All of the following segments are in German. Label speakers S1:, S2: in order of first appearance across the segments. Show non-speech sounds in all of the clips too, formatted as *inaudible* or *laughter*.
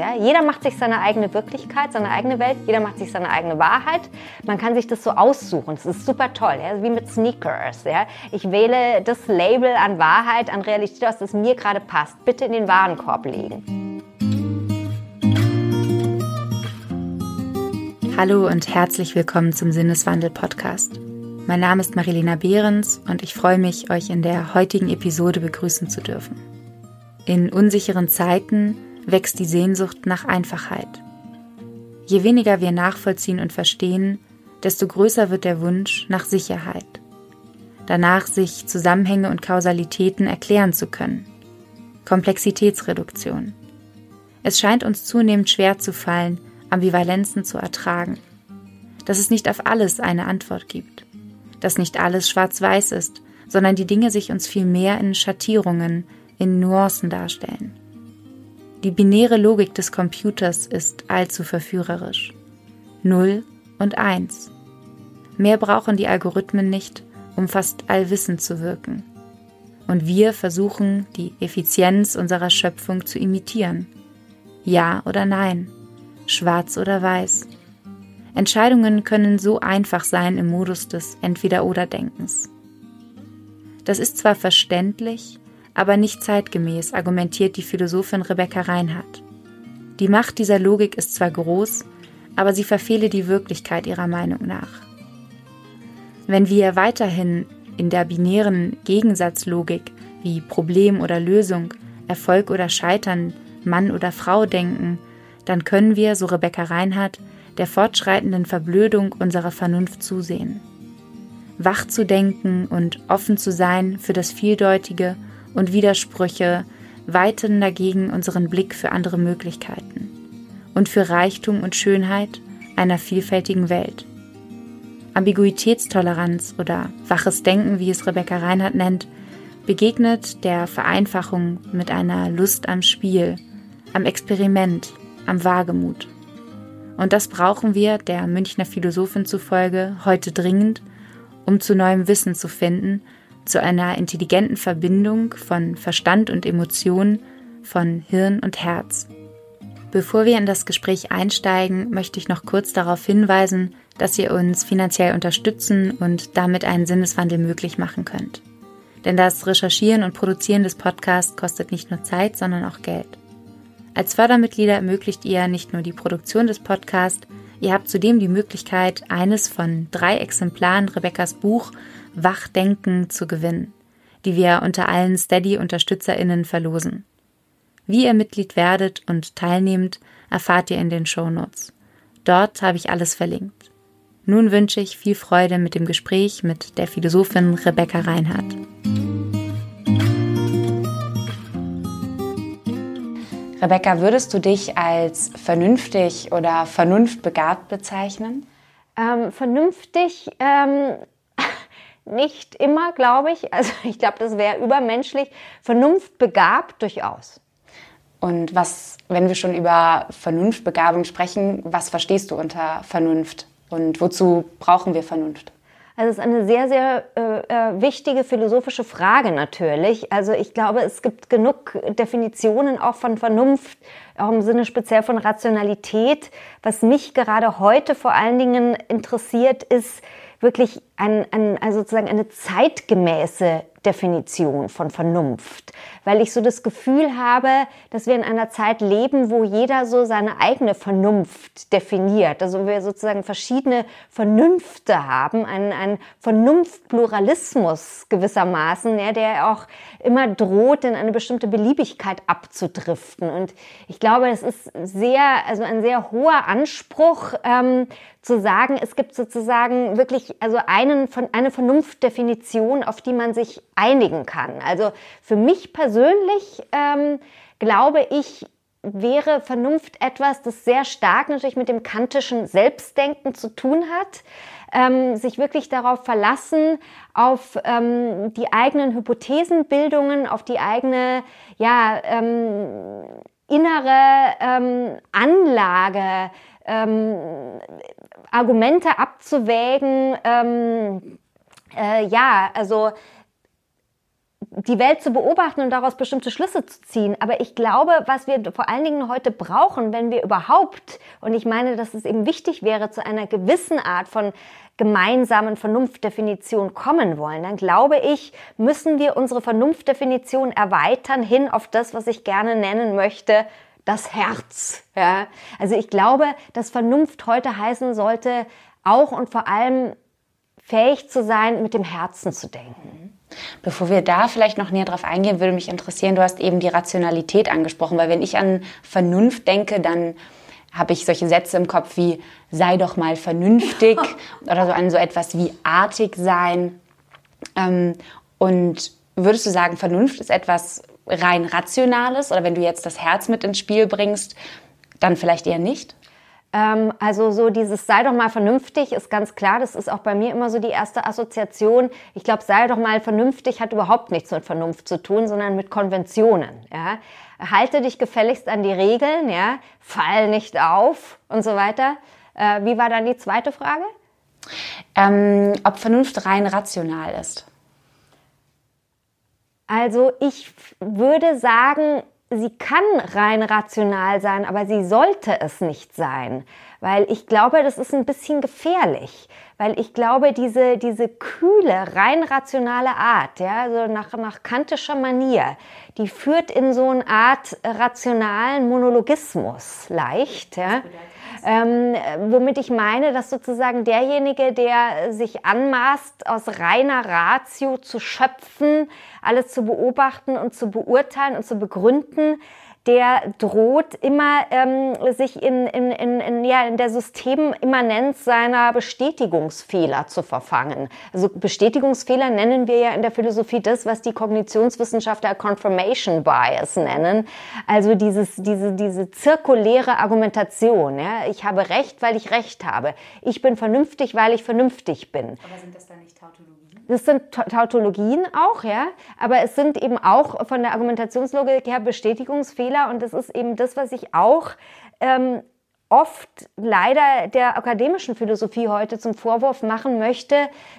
S1: Ja? Jeder macht sich seine eigene Wirklichkeit, seine eigene Welt, jeder macht sich seine eigene Wahrheit. Man kann sich das so aussuchen. Das ist super toll, ja? wie mit Sneakers. Ja? Ich wähle das Label an Wahrheit, an Realität aus, das mir gerade passt. Bitte in den Warenkorb legen.
S2: Hallo und herzlich willkommen zum Sinneswandel-Podcast. Mein Name ist Marilena Behrens und ich freue mich, euch in der heutigen Episode begrüßen zu dürfen. In unsicheren Zeiten wächst die Sehnsucht nach Einfachheit. Je weniger wir nachvollziehen und verstehen, desto größer wird der Wunsch nach Sicherheit. Danach sich Zusammenhänge und Kausalitäten erklären zu können. Komplexitätsreduktion. Es scheint uns zunehmend schwer zu fallen, Ambivalenzen zu ertragen. Dass es nicht auf alles eine Antwort gibt. Dass nicht alles schwarz-weiß ist, sondern die Dinge sich uns viel mehr in Schattierungen, in Nuancen darstellen. Die binäre Logik des Computers ist allzu verführerisch. Null und Eins. Mehr brauchen die Algorithmen nicht, um fast allwissend zu wirken. Und wir versuchen, die Effizienz unserer Schöpfung zu imitieren. Ja oder nein, schwarz oder weiß. Entscheidungen können so einfach sein im Modus des Entweder-oder-Denkens. Das ist zwar verständlich, aber nicht zeitgemäß, argumentiert die Philosophin Rebecca Reinhardt. Die Macht dieser Logik ist zwar groß, aber sie verfehle die Wirklichkeit ihrer Meinung nach. Wenn wir weiterhin in der binären Gegensatzlogik wie Problem oder Lösung, Erfolg oder Scheitern, Mann oder Frau denken, dann können wir, so Rebecca Reinhardt, der fortschreitenden Verblödung unserer Vernunft zusehen. Wach zu denken und offen zu sein für das Vieldeutige und Widersprüche weiten dagegen unseren Blick für andere Möglichkeiten und für Reichtum und Schönheit einer vielfältigen Welt. Ambiguitätstoleranz oder waches Denken, wie es Rebecca Reinhardt nennt, begegnet der Vereinfachung mit einer Lust am Spiel, am Experiment, am Wagemut. Und das brauchen wir, der Münchner Philosophin zufolge, heute dringend, um zu neuem Wissen zu finden zu einer intelligenten Verbindung von Verstand und Emotionen, von Hirn und Herz. Bevor wir in das Gespräch einsteigen, möchte ich noch kurz darauf hinweisen, dass ihr uns finanziell unterstützen und damit einen Sinneswandel möglich machen könnt. Denn das Recherchieren und Produzieren des Podcasts kostet nicht nur Zeit, sondern auch Geld. Als Fördermitglieder ermöglicht ihr nicht nur die Produktion des Podcasts, ihr habt zudem die Möglichkeit, eines von drei Exemplaren Rebekkas Buch Wachdenken zu gewinnen, die wir unter allen Steady-UnterstützerInnen verlosen. Wie ihr Mitglied werdet und teilnehmt, erfahrt ihr in den Shownotes. Dort habe ich alles verlinkt. Nun wünsche ich viel Freude mit dem Gespräch mit der Philosophin Rebecca Reinhardt. Rebecca, würdest du dich als vernünftig oder vernunftbegabt bezeichnen?
S1: Ähm, vernünftig ähm, nicht immer, glaube ich. Also ich glaube, das wäre übermenschlich. Vernunft begabt durchaus.
S2: Und was, wenn wir schon über Vernunftbegabung sprechen, was verstehst du unter Vernunft und wozu brauchen wir Vernunft?
S1: Also es ist eine sehr, sehr äh, äh, wichtige philosophische Frage natürlich. Also ich glaube, es gibt genug Definitionen auch von Vernunft, auch im Sinne speziell von Rationalität. Was mich gerade heute vor allen Dingen interessiert, ist, wirklich ein, ein, also sozusagen eine zeitgemäße Definition von Vernunft, weil ich so das Gefühl habe, dass wir in einer Zeit leben, wo jeder so seine eigene Vernunft definiert. Also wir sozusagen verschiedene Vernünfte haben, einen, einen Vernunftpluralismus gewissermaßen, ja, der auch immer droht, in eine bestimmte Beliebigkeit abzudriften. Und ich glaube, es ist sehr, also ein sehr hoher Anspruch, ähm, zu sagen, es gibt sozusagen wirklich also einen von eine Vernunftdefinition, auf die man sich einigen kann. Also für mich persönlich ähm, glaube ich, wäre Vernunft etwas, das sehr stark natürlich mit dem kantischen Selbstdenken zu tun hat. Ähm, sich wirklich darauf verlassen, auf ähm, die eigenen Hypothesenbildungen, auf die eigene ja, ähm, innere ähm, Anlage, ähm, Argumente abzuwägen. Ähm, äh, ja, also die Welt zu beobachten und daraus bestimmte Schlüsse zu ziehen. Aber ich glaube, was wir vor allen Dingen heute brauchen, wenn wir überhaupt, und ich meine, dass es eben wichtig wäre, zu einer gewissen Art von gemeinsamen Vernunftdefinition kommen wollen, dann glaube ich, müssen wir unsere Vernunftdefinition erweitern hin auf das, was ich gerne nennen möchte, das Herz. Ja? Also ich glaube, dass Vernunft heute heißen sollte, auch und vor allem fähig zu sein, mit dem Herzen zu denken.
S2: Bevor wir da vielleicht noch näher drauf eingehen, würde mich interessieren, du hast eben die Rationalität angesprochen, weil wenn ich an Vernunft denke, dann habe ich solche Sätze im Kopf wie sei doch mal vernünftig *laughs* oder so an so etwas wie artig sein. Ähm, und würdest du sagen, Vernunft ist etwas rein Rationales oder wenn du jetzt das Herz mit ins Spiel bringst, dann vielleicht eher nicht?
S1: Ähm, also so dieses sei doch mal vernünftig ist ganz klar, das ist auch bei mir immer so die erste Assoziation. Ich glaube, sei doch mal vernünftig hat überhaupt nichts mit Vernunft zu tun, sondern mit Konventionen. Ja? Halte dich gefälligst an die Regeln, ja? fall nicht auf und so weiter. Äh, wie war dann die zweite Frage?
S2: Ähm, ob Vernunft rein rational ist.
S1: Also ich würde sagen, sie kann rein rational sein, aber sie sollte es nicht sein, weil ich glaube, das ist ein bisschen gefährlich, weil ich glaube, diese, diese kühle, rein rationale Art, ja, so nach, nach kantischer Manier, die führt in so eine Art rationalen Monologismus leicht, ja. Ähm, womit ich meine, dass sozusagen derjenige, der sich anmaßt, aus reiner Ratio zu schöpfen, alles zu beobachten und zu beurteilen und zu begründen, der droht immer ähm, sich in, in, in, in, ja, in der Systemimmanenz seiner Bestätigungsfehler zu verfangen. Also Bestätigungsfehler nennen wir ja in der Philosophie das, was die Kognitionswissenschaftler Confirmation Bias nennen. Also dieses, diese, diese zirkuläre Argumentation. Ja? Ich habe Recht, weil ich Recht habe. Ich bin vernünftig, weil ich vernünftig bin.
S2: Aber sind das dann?
S1: Das sind Tautologien auch, ja, aber es sind eben auch von der Argumentationslogik her Bestätigungsfehler. Und das ist eben das, was ich auch ähm, oft leider der akademischen Philosophie heute zum Vorwurf machen möchte,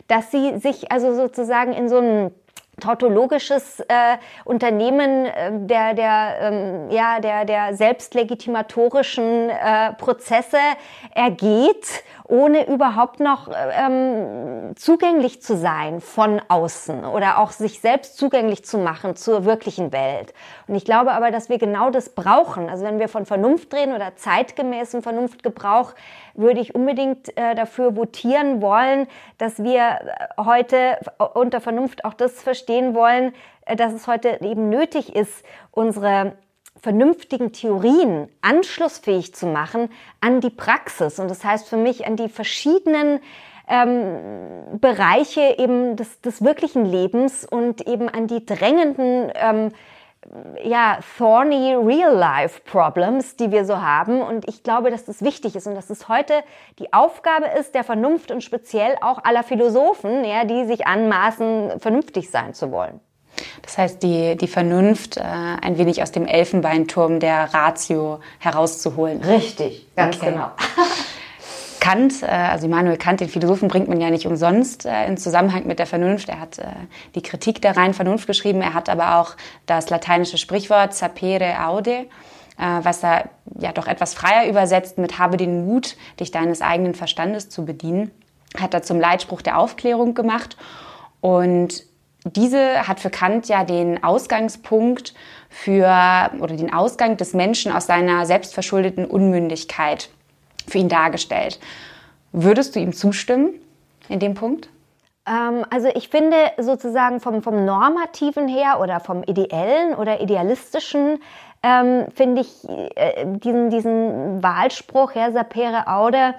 S1: dass sie sich also sozusagen in so einem tautologisches äh, Unternehmen äh, der, der, ähm, ja, der, der selbstlegitimatorischen äh, Prozesse ergeht, ohne überhaupt noch ähm, zugänglich zu sein von außen oder auch sich selbst zugänglich zu machen zur wirklichen Welt. Und ich glaube aber, dass wir genau das brauchen. Also wenn wir von Vernunft reden oder zeitgemäßem Vernunftgebrauch, würde ich unbedingt äh, dafür votieren wollen, dass wir äh, heute unter Vernunft auch das verstehen wollen, äh, dass es heute eben nötig ist, unsere vernünftigen Theorien anschlussfähig zu machen an die Praxis. Und das heißt für mich an die verschiedenen ähm, Bereiche eben des, des wirklichen Lebens und eben an die drängenden ähm, ja, thorny Real-Life-Problems, die wir so haben. Und ich glaube, dass das wichtig ist und dass es heute die Aufgabe ist der Vernunft und speziell auch aller Philosophen, ja, die sich anmaßen, vernünftig sein zu wollen.
S2: Das heißt, die, die Vernunft äh, ein wenig aus dem Elfenbeinturm der Ratio herauszuholen.
S1: Richtig, ganz okay. genau.
S2: Kant, äh, also Immanuel Kant, den Philosophen, bringt man ja nicht umsonst äh, in Zusammenhang mit der Vernunft. Er hat äh, die Kritik der reinen Vernunft geschrieben. Er hat aber auch das lateinische Sprichwort sapere aude, was er ja doch etwas freier übersetzt mit habe den Mut, dich deines eigenen Verstandes zu bedienen, hat er zum Leitspruch der Aufklärung gemacht. Und diese hat für Kant ja den Ausgangspunkt für oder den Ausgang des Menschen aus seiner selbstverschuldeten Unmündigkeit für ihn dargestellt. Würdest du ihm zustimmen in dem Punkt?
S1: Ähm, also ich finde sozusagen vom, vom normativen her oder vom ideellen oder idealistischen ähm, finde ich äh, diesen, diesen Wahlspruch, Herr Sapere Aude,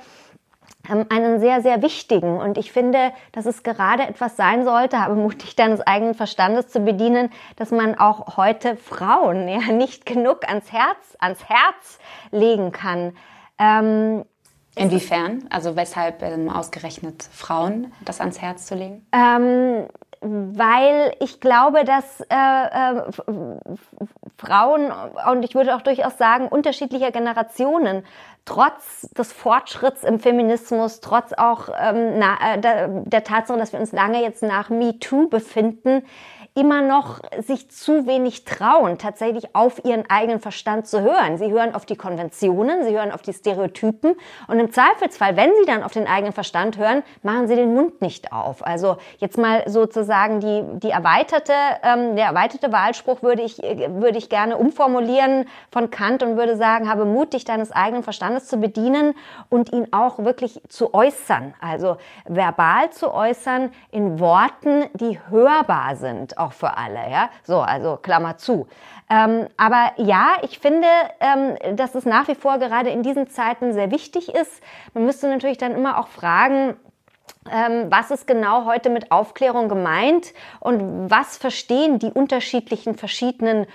S1: ähm, einen sehr, sehr wichtigen. Und ich finde, dass es gerade etwas sein sollte, habe mutig deines eigenen Verstandes zu bedienen, dass man auch heute Frauen ja nicht genug ans Herz, ans Herz legen kann.
S2: Ähm, Inwiefern? Also weshalb ähm, ausgerechnet Frauen das ans Herz zu legen?
S1: Ähm, weil ich glaube, dass äh, äh, Frauen und ich würde auch durchaus sagen unterschiedlicher Generationen trotz des Fortschritts im Feminismus, trotz auch ähm, na, äh, der, der Tatsache, dass wir uns lange jetzt nach MeToo befinden, immer noch sich zu wenig trauen, tatsächlich auf ihren eigenen Verstand zu hören. Sie hören auf die Konventionen, sie hören auf die Stereotypen und im Zweifelsfall, wenn sie dann auf den eigenen Verstand hören, machen sie den Mund nicht auf. Also jetzt mal sozusagen die, die erweiterte, ähm, der erweiterte Wahlspruch würde ich, würde ich gerne umformulieren von Kant und würde sagen, habe Mut, dich deines eigenen Verstandes zu bedienen und ihn auch wirklich zu äußern. Also verbal zu äußern in Worten, die hörbar sind, auch für alle. Ja? So, also Klammer zu. Ähm, aber ja, ich finde, ähm, dass es nach wie vor gerade in diesen Zeiten sehr wichtig ist. Man müsste natürlich dann immer auch fragen, ähm, was ist genau heute mit Aufklärung gemeint und was verstehen die unterschiedlichen verschiedenen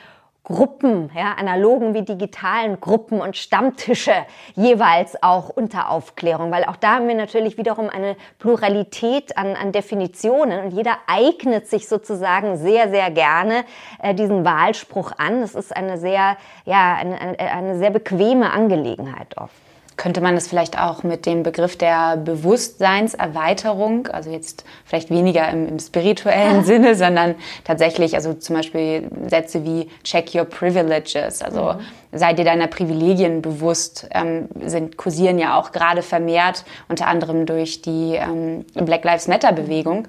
S1: Gruppen, ja, analogen wie digitalen Gruppen und Stammtische jeweils auch unter Aufklärung, weil auch da haben wir natürlich wiederum eine Pluralität an, an Definitionen und jeder eignet sich sozusagen sehr, sehr gerne äh, diesen Wahlspruch an. Das ist eine sehr, ja, eine, eine, eine sehr bequeme Angelegenheit oft
S2: könnte man das vielleicht auch mit dem Begriff der Bewusstseinserweiterung, also jetzt vielleicht weniger im, im spirituellen *laughs* Sinne, sondern tatsächlich, also zum Beispiel Sätze wie check your privileges, also mhm. sei dir deiner Privilegien bewusst, ähm, sind, kursieren ja auch gerade vermehrt, unter anderem durch die ähm, Black Lives Matter Bewegung.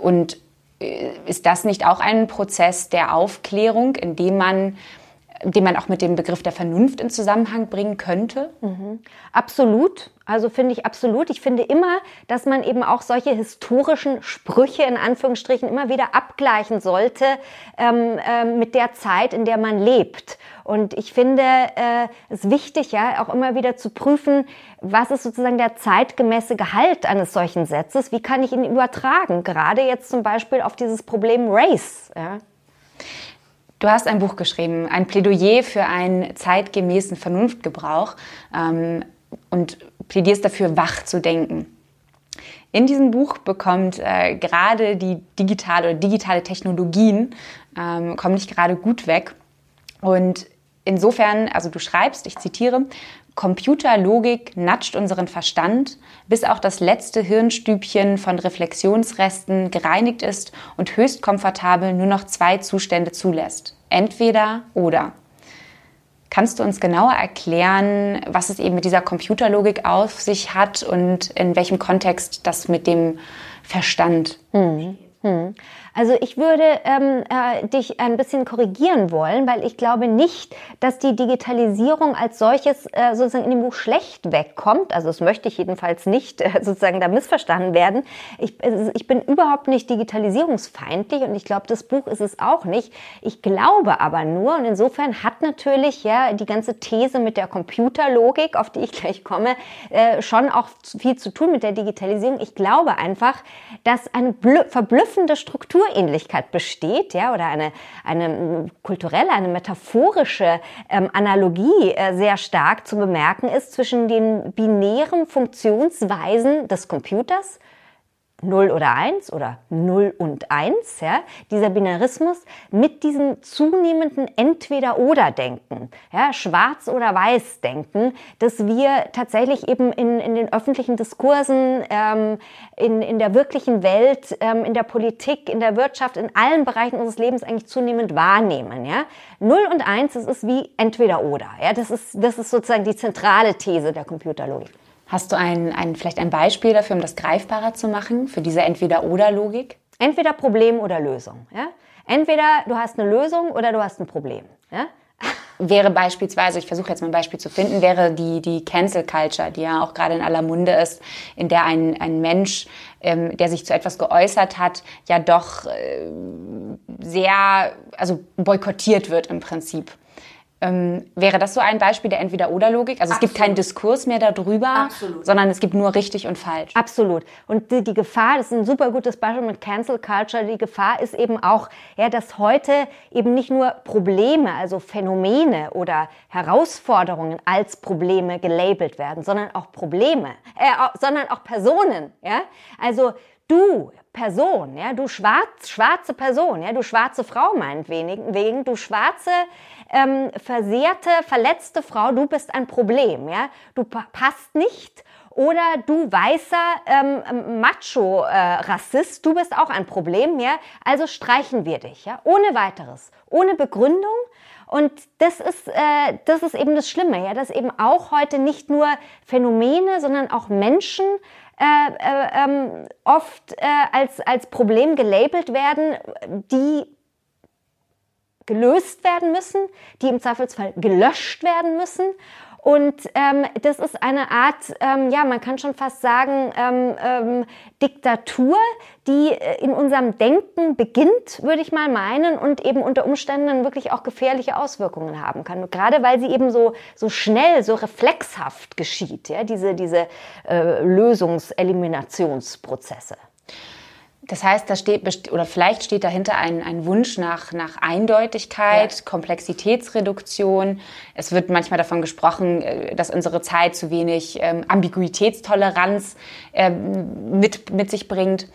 S2: Und äh, ist das nicht auch ein Prozess der Aufklärung, in dem man den man auch mit dem Begriff der Vernunft in Zusammenhang bringen könnte?
S1: Mhm. Absolut. Also finde ich absolut. Ich finde immer, dass man eben auch solche historischen Sprüche in Anführungsstrichen immer wieder abgleichen sollte ähm, äh, mit der Zeit, in der man lebt. Und ich finde äh, es wichtig, ja, auch immer wieder zu prüfen, was ist sozusagen der zeitgemäße Gehalt eines solchen Satzes? Wie kann ich ihn übertragen? Gerade jetzt zum Beispiel auf dieses Problem Race. Ja.
S2: Du hast ein Buch geschrieben, ein Plädoyer für einen zeitgemäßen Vernunftgebrauch ähm, und plädierst dafür, wach zu denken. In diesem Buch bekommt äh, gerade die digitale oder digitale Technologien ähm, kommen nicht gerade gut weg. Und insofern, also du schreibst, ich zitiere, Computerlogik natscht unseren Verstand, bis auch das letzte Hirnstübchen von Reflexionsresten gereinigt ist und höchst komfortabel nur noch zwei Zustände zulässt. Entweder oder. Kannst du uns genauer erklären, was es eben mit dieser Computerlogik auf sich hat und in welchem Kontext das mit dem Verstand
S1: hm. Hm. Also ich würde ähm, äh, dich ein bisschen korrigieren wollen, weil ich glaube nicht, dass die Digitalisierung als solches äh, sozusagen in dem Buch schlecht wegkommt. Also das möchte ich jedenfalls nicht äh, sozusagen da missverstanden werden. Ich, ich bin überhaupt nicht digitalisierungsfeindlich und ich glaube, das Buch ist es auch nicht. Ich glaube aber nur und insofern hat natürlich ja die ganze These mit der Computerlogik, auf die ich gleich komme, äh, schon auch viel zu tun mit der Digitalisierung. Ich glaube einfach, dass eine verblüffende Struktur Kulturähnlichkeit besteht, ja, oder eine, eine kulturelle, eine metaphorische ähm, Analogie äh, sehr stark zu bemerken ist zwischen den binären Funktionsweisen des Computers 0 oder 1 oder 0 und 1, ja, dieser Binarismus mit diesem zunehmenden Entweder-Oder-Denken, ja, Schwarz- oder Weiß-Denken, dass wir tatsächlich eben in, in den öffentlichen Diskursen, ähm, in, in der wirklichen Welt, ähm, in der Politik, in der Wirtschaft, in allen Bereichen unseres Lebens eigentlich zunehmend wahrnehmen. Ja. 0 und 1, das ist wie Entweder-Oder. Ja. Das, ist, das ist sozusagen die zentrale These der Computerlogik.
S2: Hast du ein, ein, vielleicht ein Beispiel dafür, um das greifbarer zu machen, für diese Entweder-Oder-Logik?
S1: Entweder Problem oder Lösung. Ja? Entweder du hast eine Lösung oder du hast ein Problem. Ja? *laughs*
S2: Wäre beispielsweise, ich versuche jetzt mal ein Beispiel zu finden, wäre die, die Cancel Culture, die ja auch gerade in aller Munde ist, in der ein, ein Mensch, ähm, der sich zu etwas geäußert hat, ja doch äh, sehr, also boykottiert wird im Prinzip. Ähm, wäre das so ein Beispiel der Entweder-Oder-Logik? Also es Absolut. gibt keinen Diskurs mehr darüber, Absolut. sondern es gibt nur richtig und falsch.
S1: Absolut. Und die, die, Gefahr, das ist ein super gutes Beispiel mit Cancel Culture, die Gefahr ist eben auch, ja, dass heute eben nicht nur Probleme, also Phänomene oder Herausforderungen als Probleme gelabelt werden, sondern auch Probleme, äh, sondern auch Personen. Ja? Also du Person, ja, du schwarz, schwarze Person, ja, du schwarze Frau meinetwegen, du schwarze, ähm, versehrte, verletzte Frau, du bist ein Problem, ja, du passt nicht oder du weißer ähm, Macho-Rassist, äh, du bist auch ein Problem, ja? Also streichen wir dich, ja? Ohne weiteres, ohne Begründung. Und das ist, äh, das ist eben das Schlimme, ja, dass eben auch heute nicht nur Phänomene, sondern auch Menschen äh, äh, ähm, oft äh, als, als Problem gelabelt werden, die gelöst werden müssen, die im Zweifelsfall gelöscht werden müssen. Und ähm, das ist eine Art, ähm, ja, man kann schon fast sagen, ähm, ähm, Diktatur, die äh, in unserem Denken beginnt, würde ich mal meinen, und eben unter Umständen wirklich auch gefährliche Auswirkungen haben kann. Gerade weil sie eben so, so schnell, so reflexhaft geschieht, ja, diese, diese äh, Lösungseliminationsprozesse.
S2: Das heißt, da steht, oder vielleicht steht dahinter ein, ein Wunsch nach, nach Eindeutigkeit, ja. Komplexitätsreduktion. Es wird manchmal davon gesprochen, äh, dass unsere Zeit zu wenig ähm, Ambiguitätstoleranz ähm, mit, mit sich bringt.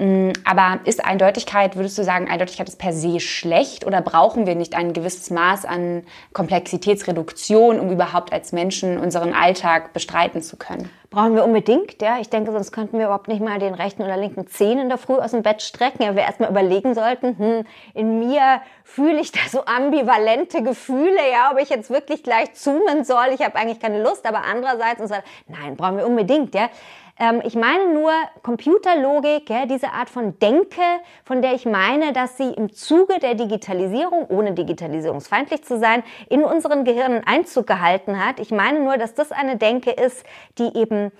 S2: Mm, aber ist Eindeutigkeit, würdest du sagen, Eindeutigkeit ist per se schlecht oder brauchen wir nicht ein gewisses Maß an Komplexitätsreduktion, um überhaupt als Menschen unseren Alltag bestreiten zu können?
S1: Brauchen wir unbedingt, ja. Ich denke, sonst könnten wir überhaupt nicht mal den rechten oder linken Zehen in der Früh aus dem Bett strecken. Ja, wir erstmal überlegen sollten, hm, in mir fühle ich da so ambivalente Gefühle, ja, ob ich jetzt wirklich gleich zoomen soll. Ich habe eigentlich keine Lust, aber andererseits, und so, nein, brauchen wir unbedingt, ja. Ähm, ich meine nur Computerlogik, ja, diese Art von Denke, von der ich meine, dass sie im Zuge der Digitalisierung, ohne digitalisierungsfeindlich zu sein, in unseren Gehirnen Einzug gehalten hat. Ich meine nur, dass das eine Denke ist, die eben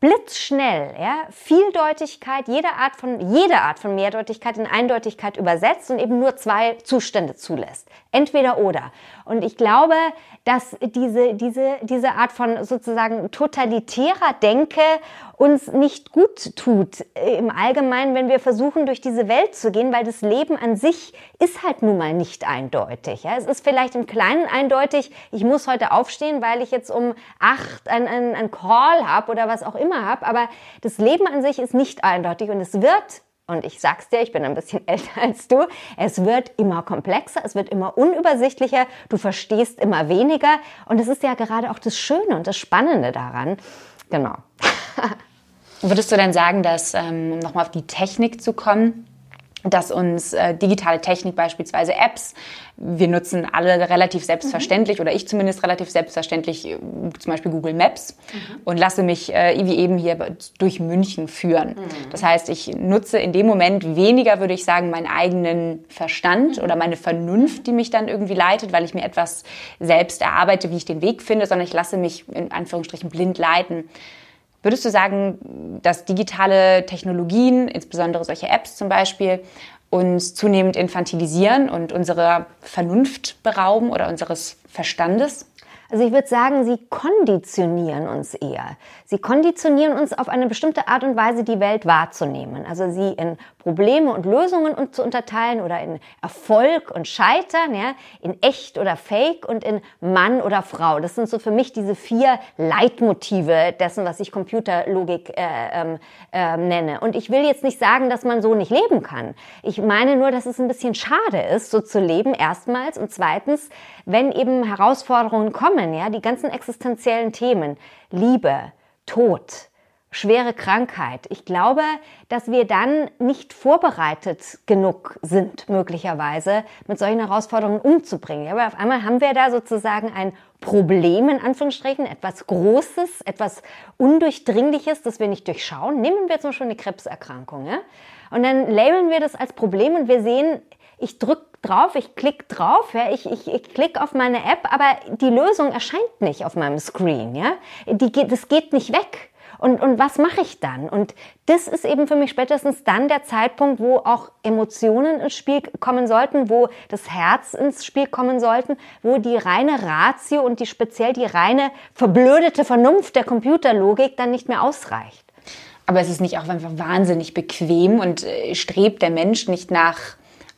S1: blitzschnell, ja, Vieldeutigkeit, jede Art von, jede Art von Mehrdeutigkeit in Eindeutigkeit übersetzt und eben nur zwei Zustände zulässt. Entweder oder. Und ich glaube, dass diese, diese, diese Art von sozusagen totalitärer Denke uns nicht gut tut äh, im Allgemeinen, wenn wir versuchen, durch diese Welt zu gehen, weil das Leben an sich ist halt nun mal nicht eindeutig. Ja? Es ist vielleicht im Kleinen eindeutig, ich muss heute aufstehen, weil ich jetzt um acht einen ein Call habe oder was auch immer habe, aber das Leben an sich ist nicht eindeutig und es wird und ich sag's dir, ich bin ein bisschen *laughs* älter als du. Es wird immer komplexer, es wird immer unübersichtlicher, du verstehst immer weniger. Und es ist ja gerade auch das Schöne und das Spannende daran. Genau. *laughs*
S2: Würdest du denn sagen, dass, ähm, um nochmal auf die Technik zu kommen, dass uns äh, digitale Technik, beispielsweise Apps, wir nutzen alle relativ selbstverständlich mhm. oder ich zumindest relativ selbstverständlich äh, zum Beispiel Google Maps mhm. und lasse mich äh, wie eben hier durch München führen. Mhm. Das heißt, ich nutze in dem Moment weniger, würde ich sagen, meinen eigenen Verstand mhm. oder meine Vernunft, die mich dann irgendwie leitet, weil ich mir etwas selbst erarbeite, wie ich den Weg finde, sondern ich lasse mich in Anführungsstrichen blind leiten. Würdest du sagen, dass digitale Technologien, insbesondere solche Apps zum Beispiel, uns zunehmend infantilisieren und unsere Vernunft berauben oder unseres Verstandes?
S1: Also ich würde sagen, sie konditionieren uns eher. Sie konditionieren uns auf eine bestimmte Art und Weise, die Welt wahrzunehmen. Also sie in Probleme und Lösungen zu unterteilen oder in Erfolg und Scheitern, ja, in echt oder fake und in Mann oder Frau. Das sind so für mich diese vier Leitmotive dessen, was ich Computerlogik äh, äh, nenne. Und ich will jetzt nicht sagen, dass man so nicht leben kann. Ich meine nur, dass es ein bisschen schade ist, so zu leben, erstmals. Und zweitens, wenn eben Herausforderungen kommen, ja, die ganzen existenziellen Themen, Liebe, Tod, schwere Krankheit. Ich glaube, dass wir dann nicht vorbereitet genug sind, möglicherweise mit solchen Herausforderungen umzubringen. Aber auf einmal haben wir da sozusagen ein Problem, in Anführungsstrichen, etwas Großes, etwas Undurchdringliches, das wir nicht durchschauen. Nehmen wir zum Beispiel eine Krebserkrankung. Ja? Und dann labeln wir das als Problem und wir sehen, ich drücke drauf, ich klicke drauf, ja, ich, ich, ich klicke auf meine App, aber die Lösung erscheint nicht auf meinem Screen. Ja? Die, das geht nicht weg. Und, und was mache ich dann? Und das ist eben für mich spätestens dann der Zeitpunkt, wo auch Emotionen ins Spiel kommen sollten, wo das Herz ins Spiel kommen sollten, wo die reine Ratio und die speziell die reine verblödete Vernunft der Computerlogik dann nicht mehr ausreicht.
S2: Aber es ist nicht auch einfach wahnsinnig bequem und äh, strebt der Mensch nicht nach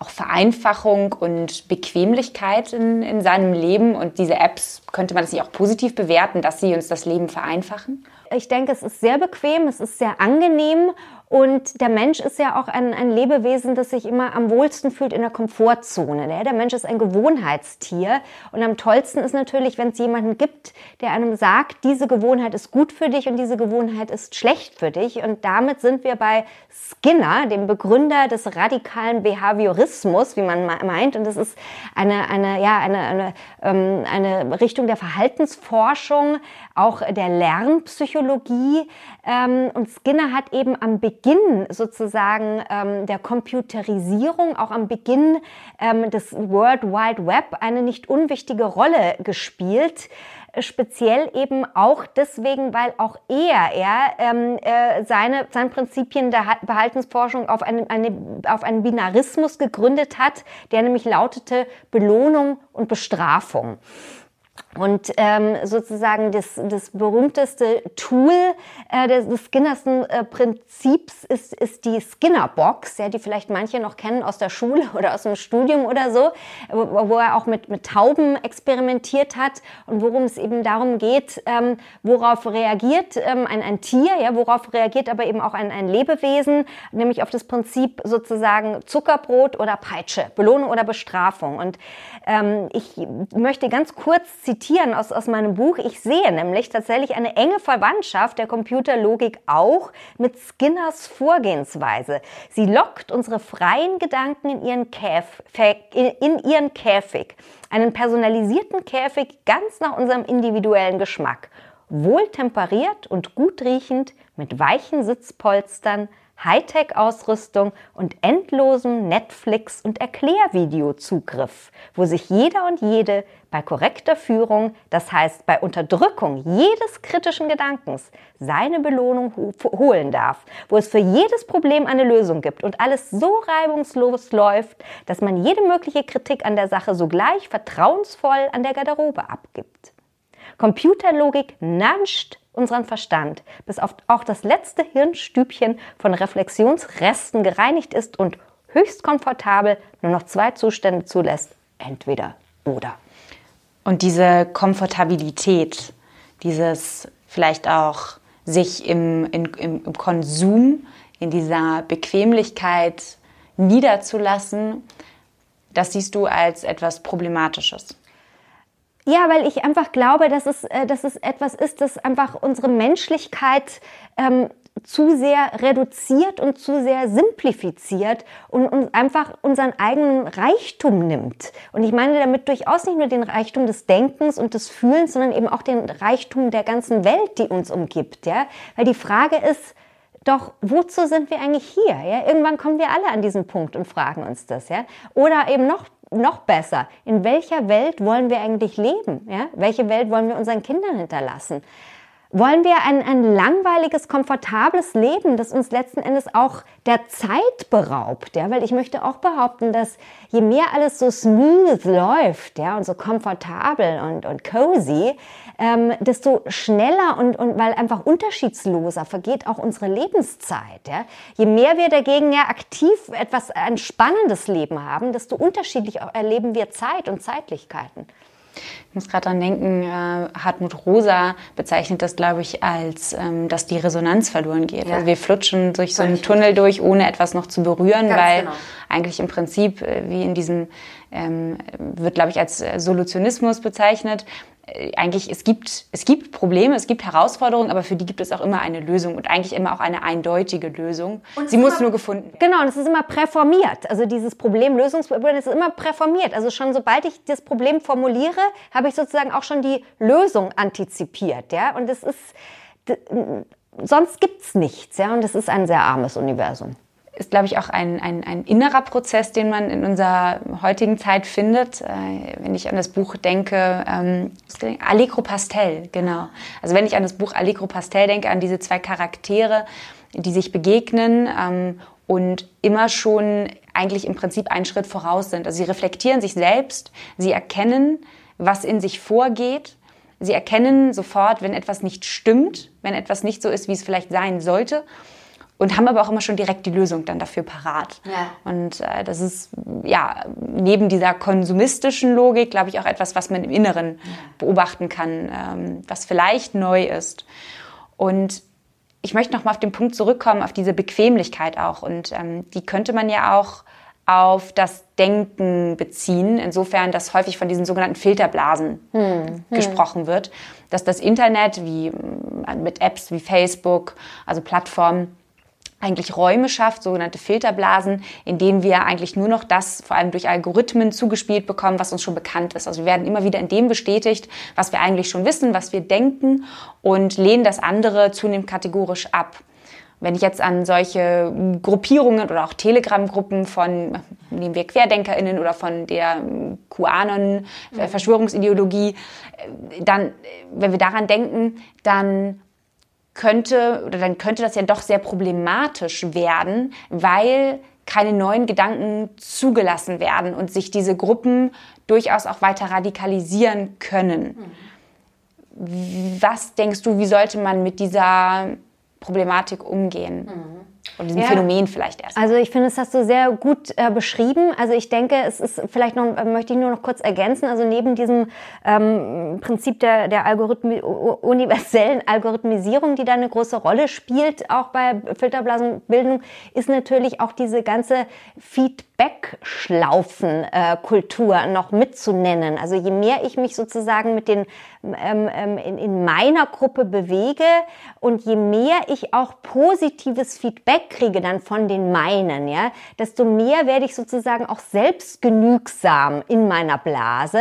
S2: auch Vereinfachung und Bequemlichkeit in, in seinem Leben. Und diese Apps, könnte man das nicht auch positiv bewerten, dass sie uns das Leben vereinfachen?
S1: Ich denke, es ist sehr bequem, es ist sehr angenehm Und der Mensch ist ja auch ein, ein Lebewesen, das sich immer am wohlsten fühlt in der Komfortzone. Der, Mensch ist ein Gewohnheitstier. Und am tollsten ist natürlich, wenn es jemanden gibt, der einem sagt, diese Gewohnheit ist gut für dich und diese Gewohnheit ist schlecht für dich. Und damit sind wir bei Skinner, dem Begründer des radikalen Behaviorismus, wie man meint. Und das ist eine, eine, ja, eine, eine, ähm, eine Richtung der Verhaltensforschung, auch der Lernpsychologie. Ähm, und Skinner hat eben am Beginn sozusagen ähm, der Computerisierung, auch am Beginn ähm, des World Wide Web eine nicht unwichtige Rolle gespielt speziell eben auch deswegen, weil auch er, er ähm, äh, seine, seine Prinzipien der Behaltensforschung auf einen, eine, auf einen Binarismus gegründet hat, der nämlich lautete Belohnung und Bestrafung. Und ähm, sozusagen das, das berühmteste Tool äh, des, des Skinnersten äh, ist, ist die Skinner-Box, ja, die vielleicht manche noch kennen aus der Schule *laughs* oder aus dem Studium oder so, wo, wo er auch mit, mit Tauben experimentiert hat und worum es eben darum geht, ähm, worauf reagiert ähm, ein, ein Tier, ja, worauf reagiert aber eben auch ein, ein Lebewesen, nämlich auf das Prinzip sozusagen Zuckerbrot oder Peitsche, Belohnung oder Bestrafung. Und ähm, ich möchte ganz kurz zitieren aus, aus meinem Buch. Ich sehe nämlich tatsächlich eine enge Verwandtschaft der Computerlogik auch mit Skinners Vorgehensweise. Sie lockt unsere freien Gedanken in ihren, Käf in ihren Käfig. Einen personalisierten Käfig ganz nach unserem individuellen Geschmack. Wohltemperiert und gut riechend mit weichen Sitzpolstern, Hightech-Ausrüstung und endlosem Netflix- und Erklärvideozugriff, wo sich jeder und jede bei korrekter Führung, das heißt bei Unterdrückung jedes kritischen Gedankens, seine Belohnung holen darf, wo es für jedes Problem eine Lösung gibt und alles so reibungslos läuft, dass man jede mögliche Kritik an der Sache sogleich vertrauensvoll an der Garderobe abgibt. Computerlogik nanscht unseren Verstand, bis auch das letzte Hirnstübchen von Reflexionsresten gereinigt ist und höchst komfortabel nur noch zwei Zustände zulässt, entweder oder.
S2: Und diese Komfortabilität, dieses vielleicht auch sich im, im, im Konsum, in dieser Bequemlichkeit niederzulassen, das siehst du als etwas Problematisches.
S1: Ja, weil ich einfach glaube, dass es, äh, dass es etwas ist, das einfach unsere Menschlichkeit ähm, zu sehr reduziert und zu sehr simplifiziert und uns einfach unseren eigenen Reichtum nimmt. Und ich meine damit durchaus nicht nur den Reichtum des Denkens und des Fühlens, sondern eben auch den Reichtum der ganzen Welt, die uns umgibt. Ja? Weil die Frage ist, doch wozu sind wir eigentlich hier? Ja? Irgendwann kommen wir alle an diesen Punkt und fragen uns das. Ja? Oder eben noch noch besser, in welcher Welt wollen wir eigentlich leben? Ja? Welche Welt wollen wir unseren Kindern hinterlassen? Wollen wir ein, ein langweiliges, komfortables Leben, das uns letzten Endes auch der Zeit beraubt? Ja? Weil ich möchte auch behaupten, dass je mehr alles so smooth läuft ja, und so komfortabel und, und cozy, ähm, desto schneller und, und weil einfach unterschiedsloser vergeht auch unsere Lebenszeit. Ja? Je mehr wir dagegen ja aktiv etwas, ein spannendes Leben haben, desto unterschiedlich erleben wir Zeit und Zeitlichkeiten.
S2: Ich muss gerade daran denken, äh, Hartmut Rosa bezeichnet das, glaube ich, als, ähm, dass die Resonanz verloren geht. Ja. Also wir flutschen durch so einen Tunnel durch, ohne etwas noch zu berühren, Ganz weil genau. eigentlich im Prinzip, äh, wie in diesem, ähm, wird, glaube ich, als Solutionismus bezeichnet, äh, eigentlich, es gibt, es gibt Probleme, es gibt Herausforderungen, aber für die gibt es auch immer eine Lösung und eigentlich immer auch eine eindeutige Lösung. Sie muss immer, nur gefunden werden.
S1: Genau, und es ist immer präformiert. Also dieses Problem, Lösungsproblem, ist immer präformiert. Also schon sobald ich das Problem formuliere, habe ich sozusagen auch schon die Lösung antizipiert. Ja? Und es ist, sonst gibt's nichts. Ja? Und es ist ein sehr armes Universum
S2: ist, glaube ich, auch ein, ein, ein innerer Prozess, den man in unserer heutigen Zeit findet. Äh, wenn ich an das Buch denke, ähm, Allegro Pastel, genau. Also wenn ich an das Buch Allegro Pastel denke, an diese zwei Charaktere, die sich begegnen ähm, und immer schon eigentlich im Prinzip einen Schritt voraus sind. Also sie reflektieren sich selbst, sie erkennen, was in sich vorgeht Sie erkennen sofort, wenn etwas nicht stimmt, wenn etwas nicht so ist, wie es vielleicht sein sollte und haben aber auch immer schon direkt die Lösung dann dafür parat. Ja. Und äh, das ist ja neben dieser konsumistischen Logik, glaube ich, auch etwas, was man im Inneren ja. beobachten kann, ähm, was vielleicht neu ist. Und ich möchte noch mal auf den Punkt zurückkommen, auf diese Bequemlichkeit auch. Und ähm, die könnte man ja auch auf das Denken beziehen, insofern, dass häufig von diesen sogenannten Filterblasen hm, hm. gesprochen wird, dass das Internet wie äh, mit Apps wie Facebook, also Plattformen, eigentlich Räume schafft, sogenannte Filterblasen, in denen wir eigentlich nur noch das, vor allem durch Algorithmen zugespielt bekommen, was uns schon bekannt ist. Also wir werden immer wieder in dem bestätigt, was wir eigentlich schon wissen, was wir denken und lehnen das andere zunehmend kategorisch ab. Wenn ich jetzt an solche Gruppierungen oder auch Telegram-Gruppen von, nehmen wir QuerdenkerInnen oder von der QAnon, äh, Verschwörungsideologie, äh, dann, wenn wir daran denken, dann könnte oder dann könnte das ja doch sehr problematisch werden, weil keine neuen Gedanken zugelassen werden und sich diese Gruppen durchaus auch weiter radikalisieren können. Mhm. Was denkst du, wie sollte man mit dieser Problematik umgehen. Mhm. Und diesem ja. Phänomen vielleicht erst.
S1: Also ich finde, das hast du sehr gut äh, beschrieben. Also ich denke, es ist vielleicht noch, äh, möchte ich nur noch kurz ergänzen. Also neben diesem ähm, Prinzip der, der Algorithmi universellen Algorithmisierung, die da eine große Rolle spielt, auch bei Filterblasenbildung, ist natürlich auch diese ganze Feedback-Schlaufen-Kultur äh, noch mitzunennen. Also je mehr ich mich sozusagen mit den ähm, ähm, in, in meiner Gruppe bewege und je mehr ich auch positives Feedback kriege dann von den meinen, ja, desto mehr werde ich sozusagen auch selbstgenügsam in meiner Blase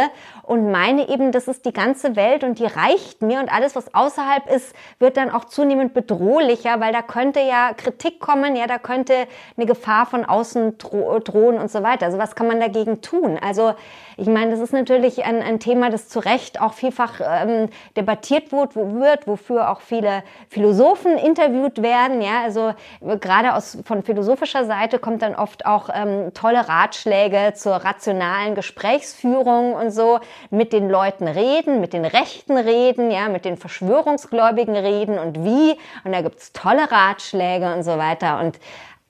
S1: und meine eben, das ist die ganze Welt und die reicht mir und alles, was außerhalb ist, wird dann auch zunehmend bedrohlicher, weil da könnte ja Kritik kommen, ja, da könnte eine Gefahr von außen drohen und so weiter. Also was kann man dagegen tun? Also ich meine, das ist natürlich ein, ein Thema, das zu Recht auch vielfach ähm, debattiert wird, wird, wofür auch viele Philosophen interviewt werden. Ja, also gerade aus, von philosophischer Seite kommt dann oft auch ähm, tolle Ratschläge zur rationalen Gesprächsführung und so. Mit den Leuten reden, mit den Rechten reden, ja, mit den Verschwörungsgläubigen reden und wie. Und da gibt's tolle Ratschläge und so weiter. Und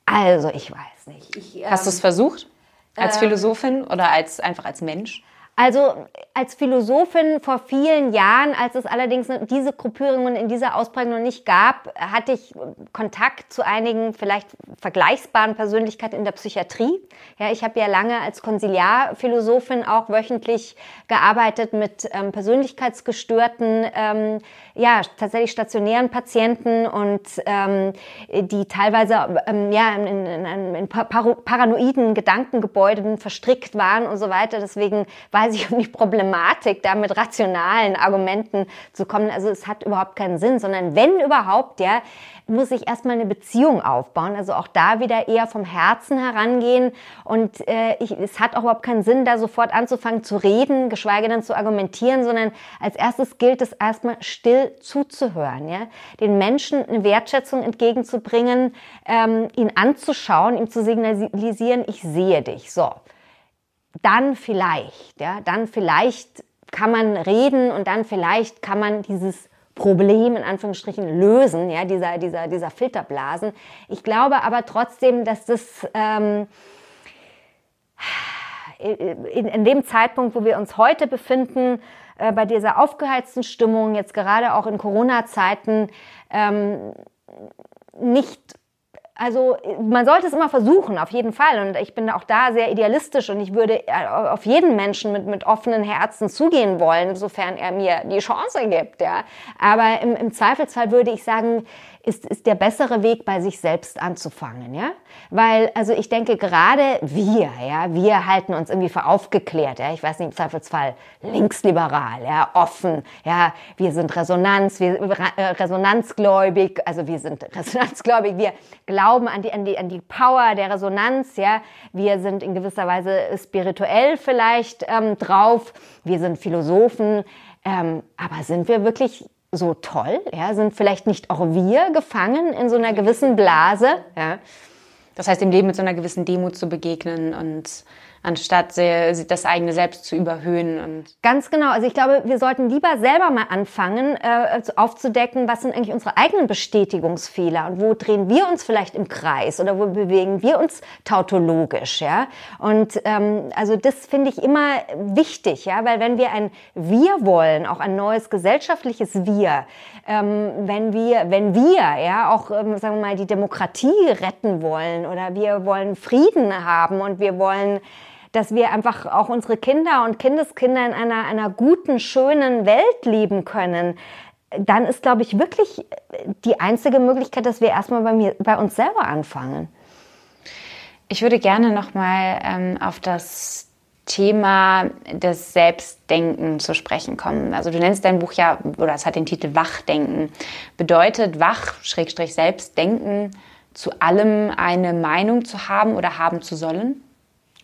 S1: also, ich weiß nicht. Ich,
S2: Hast du es ähm, versucht? Als ähm, Philosophin oder als einfach als Mensch?
S1: Also als Philosophin vor vielen Jahren, als es allerdings diese Gruppierungen in dieser Ausprägung noch nicht gab, hatte ich Kontakt zu einigen vielleicht vergleichbaren Persönlichkeiten in der Psychiatrie. Ja, ich habe ja lange als Konsiliarphilosophin auch wöchentlich gearbeitet mit ähm, Persönlichkeitsgestörten, ähm, ja tatsächlich stationären Patienten und ähm, die teilweise ähm, ja in, in, in, in paranoiden Gedankengebäuden verstrickt waren und so weiter. Deswegen weiß weiß um die Problematik, da mit rationalen Argumenten zu kommen. Also es hat überhaupt keinen Sinn, sondern wenn überhaupt, ja, muss ich erstmal eine Beziehung aufbauen. Also auch da wieder eher vom Herzen herangehen. Und äh, ich, es hat auch überhaupt keinen Sinn, da sofort anzufangen zu reden, geschweige denn zu argumentieren, sondern als erstes gilt es erstmal still zuzuhören, ja, den Menschen eine Wertschätzung entgegenzubringen, ähm, ihn anzuschauen, ihm zu signalisieren, ich sehe dich. So dann vielleicht, ja, dann vielleicht kann man reden und dann vielleicht kann man dieses Problem in Anführungsstrichen lösen, ja, dieser, dieser, dieser Filterblasen. Ich glaube aber trotzdem, dass das ähm, in, in dem Zeitpunkt, wo wir uns heute befinden, äh, bei dieser aufgeheizten Stimmung, jetzt gerade auch in Corona-Zeiten, ähm, nicht also man sollte es immer versuchen, auf jeden Fall. Und ich bin auch da sehr idealistisch und ich würde äh, auf jeden Menschen mit, mit offenen Herzen zugehen wollen, sofern er mir die Chance gibt. Ja. Aber im, im Zweifelsfall würde ich sagen, ist, ist der bessere Weg, bei sich selbst anzufangen, ja? Weil, also ich denke, gerade wir, ja, wir halten uns irgendwie für aufgeklärt, ja, ich weiß nicht, im Zweifelsfall linksliberal, ja, offen, ja, wir sind Resonanz, wir, äh, resonanzgläubig, also wir sind *laughs* resonanzgläubig, wir glauben an die, an die, an die Power der Resonanz, ja, wir sind in gewisser Weise spirituell vielleicht ähm, drauf, wir sind Philosophen, ähm, aber sind wir wirklich so toll? Ja, sind vielleicht nicht auch wir gefangen in so einer gewissen Blase? Ja.
S2: Das heißt, dem Leben mit so einer gewissen Demut zu begegnen und anstatt das eigene Selbst zu überhöhen. Und
S1: Ganz genau. Also ich glaube, wir sollten lieber selber mal anfangen, äh, aufzudecken, was sind eigentlich unsere eigenen Bestätigungsfehler und wo drehen wir uns vielleicht im Kreis oder wo bewegen wir uns tautologisch, ja. Und ähm, also das finde ich immer wichtig, ja, weil wenn wir ein Wir wollen, auch ein neues gesellschaftliches Wir, ähm, wenn wir, wenn wir, ja, auch ähm, sagen wir mal die Demokratie retten wollen oder wir wollen Frieden haben und wir wollen dass wir einfach auch unsere Kinder und Kindeskinder in einer, einer guten, schönen Welt leben können, dann ist, glaube ich, wirklich die einzige Möglichkeit, dass wir erstmal bei, mir, bei uns selber anfangen.
S2: Ich würde gerne nochmal ähm, auf das Thema des Selbstdenken zu sprechen kommen. Also du nennst dein Buch ja, oder es hat den Titel Wachdenken. Bedeutet Wach, Schrägstrich Selbstdenken, zu allem eine Meinung zu haben oder haben zu sollen?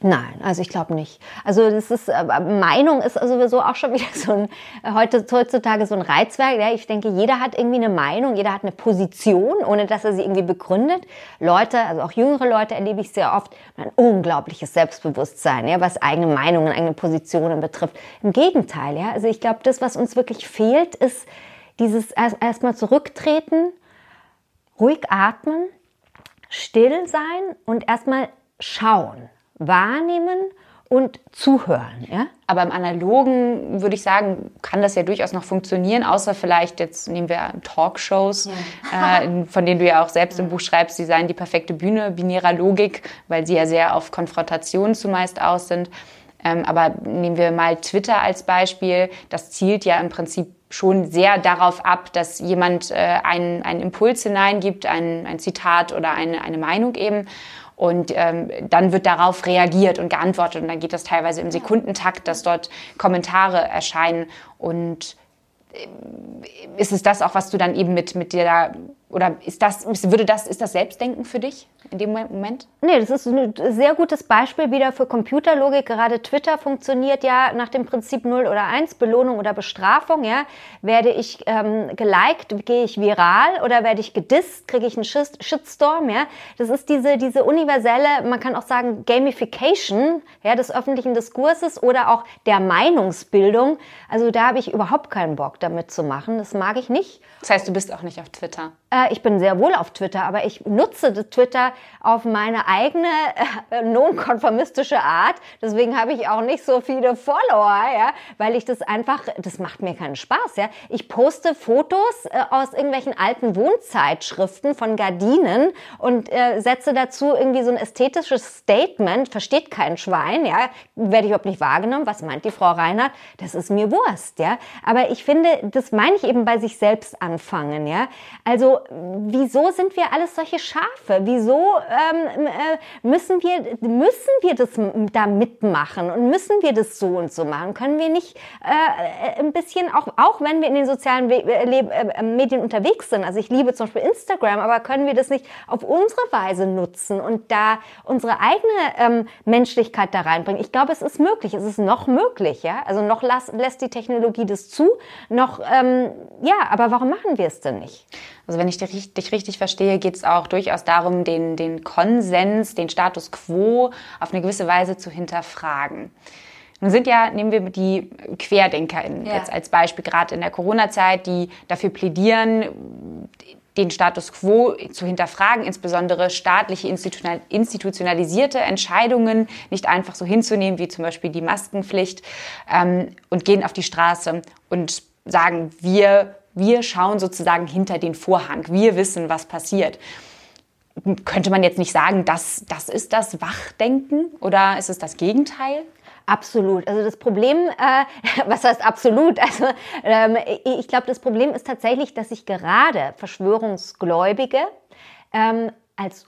S1: Nein, also ich glaube nicht. Also das ist äh, Meinung ist sowieso auch schon wieder *laughs* so ein heute, heutzutage so ein Reizwerk. Ja, ich denke, jeder hat irgendwie eine Meinung, jeder hat eine Position, ohne dass er sie irgendwie begründet. Leute, also auch jüngere Leute erlebe ich sehr oft ein unglaubliches Selbstbewusstsein, ja, was eigene Meinungen, eigene Positionen betrifft. Im Gegenteil, ja. Also ich glaube, das, was uns wirklich fehlt, ist dieses erstmal erst zurücktreten, ruhig atmen, still sein und erstmal schauen wahrnehmen und zuhören. Ja?
S2: Aber im Analogen würde ich sagen, kann das ja durchaus noch funktionieren, außer vielleicht, jetzt nehmen wir Talkshows, ja. äh, von denen du ja auch selbst im Buch schreibst, sie seien die perfekte Bühne binärer Logik, weil sie ja sehr auf Konfrontation zumeist aus sind. Ähm, aber nehmen wir mal Twitter als Beispiel. Das zielt ja im Prinzip schon sehr darauf ab, dass jemand äh, einen, einen Impuls hineingibt, ein, ein Zitat oder eine, eine Meinung eben. Und ähm, dann wird darauf reagiert und geantwortet. Und dann geht das teilweise im Sekundentakt, dass dort Kommentare erscheinen. Und ist es das auch, was du dann eben mit, mit dir da oder ist das, würde das, ist das Selbstdenken für dich in dem Moment?
S1: Nee, das ist ein sehr gutes Beispiel wieder für Computerlogik. Gerade Twitter funktioniert ja nach dem Prinzip 0 oder 1, Belohnung oder Bestrafung. Ja? Werde ich ähm, geliked, gehe ich viral oder werde ich gedisst, kriege ich einen Shitstorm. Ja? Das ist diese, diese universelle, man kann auch sagen, Gamification ja, des öffentlichen Diskurses oder auch der Meinungsbildung. Also da habe ich überhaupt keinen Bock damit zu machen. Das mag ich nicht.
S2: Das heißt, du bist auch nicht auf Twitter?
S1: Äh, ich bin sehr wohl auf Twitter, aber ich nutze Twitter auf meine eigene äh, nonkonformistische Art. Deswegen habe ich auch nicht so viele Follower, ja, weil ich das einfach, das macht mir keinen Spaß, ja. Ich poste Fotos äh, aus irgendwelchen alten Wohnzeitschriften von Gardinen und äh, setze dazu irgendwie so ein ästhetisches Statement, versteht kein Schwein, ja. Werde ich überhaupt nicht wahrgenommen. Was meint die Frau Reinhardt? Das ist mir Wurst, ja. Aber ich finde, das meine ich eben bei sich selbst anfangen, ja. Also wieso sind wir alles solche Schafe? Wieso ähm, äh, müssen, wir, müssen wir das da mitmachen und müssen wir das so und so machen? Können wir nicht äh, ein bisschen, auch, auch wenn wir in den sozialen We äh, äh, Medien unterwegs sind, also ich liebe zum Beispiel Instagram, aber können wir das nicht auf unsere Weise nutzen und da unsere eigene ähm, Menschlichkeit da reinbringen? Ich glaube, es ist möglich, es ist noch möglich, ja. Also noch las, lässt die Technologie das zu, noch, ähm, ja, aber warum machen wir es denn nicht?
S2: Also wenn ich dich richtig verstehe, geht es auch durchaus darum, den, den Konsens, den Status quo auf eine gewisse Weise zu hinterfragen. Nun sind ja, nehmen wir die QuerdenkerInnen ja. jetzt als Beispiel, gerade in der Corona-Zeit, die dafür plädieren, den Status quo zu hinterfragen, insbesondere staatliche institutionalisierte Entscheidungen nicht einfach so hinzunehmen, wie zum Beispiel die Maskenpflicht, ähm, und gehen auf die Straße und sagen, wir wir schauen sozusagen hinter den Vorhang. Wir wissen, was passiert. Könnte man jetzt nicht sagen, das, das ist das Wachdenken oder ist es das Gegenteil?
S1: Absolut. Also das Problem, äh, *laughs* was heißt absolut? Also ähm, ich glaube, das Problem ist tatsächlich, dass sich gerade Verschwörungsgläubige ähm, als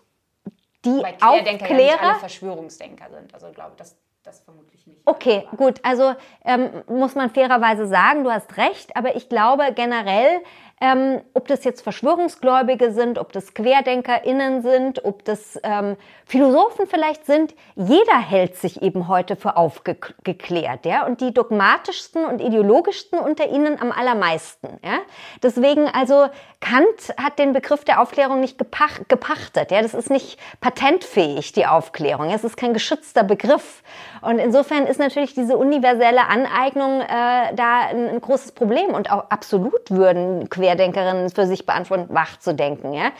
S1: die Weil Aufklärer ja nicht alle
S2: Verschwörungsdenker sind. Also glaube das das vermutlich nicht.
S1: Okay, gut. Also ähm, muss man fairerweise sagen, du hast recht, aber ich glaube generell ähm, ob das jetzt Verschwörungsgläubige sind, ob das QuerdenkerInnen sind, ob das ähm, Philosophen vielleicht sind. Jeder hält sich eben heute für aufgeklärt, ja. Und die dogmatischsten und ideologischsten unter ihnen am allermeisten, ja. Deswegen also Kant hat den Begriff der Aufklärung nicht gepach gepachtet, ja. Das ist nicht patentfähig, die Aufklärung. Es ist kein geschützter Begriff. Und insofern ist natürlich diese universelle Aneignung äh, da ein, ein großes Problem und auch absolut würden Quer Querdenkerinnen für sich beantworten, wach zu denken. Ja?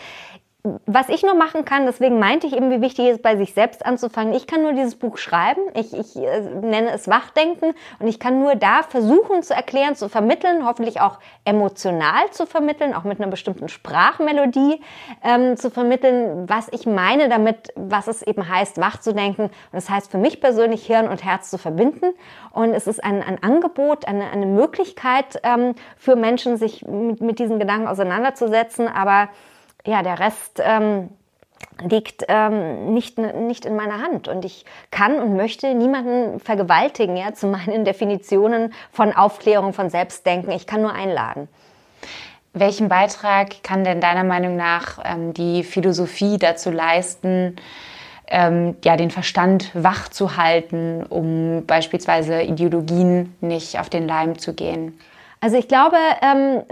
S1: Was ich nur machen kann, deswegen meinte ich eben, wie wichtig es ist, bei sich selbst anzufangen. Ich kann nur dieses Buch schreiben. Ich, ich äh, nenne es Wachdenken und ich kann nur da versuchen zu erklären, zu vermitteln, hoffentlich auch emotional zu vermitteln, auch mit einer bestimmten Sprachmelodie ähm, zu vermitteln, was ich meine damit, was es eben heißt, wach zu denken. Und das heißt für mich persönlich, Hirn und Herz zu verbinden. Und es ist ein, ein Angebot, eine, eine Möglichkeit ähm, für Menschen, sich mit, mit diesen Gedanken auseinanderzusetzen. Aber ja, der Rest ähm, liegt ähm, nicht, nicht in meiner Hand. Und ich kann und möchte niemanden vergewaltigen, ja, zu meinen *laughs* Definitionen von Aufklärung, von Selbstdenken. Ich kann nur einladen.
S2: Welchen Beitrag kann denn deiner Meinung nach ähm, die Philosophie dazu leisten, ähm, ja, den Verstand wach zu halten, um beispielsweise Ideologien nicht auf den Leim zu gehen?
S1: Also ich glaube, ähm,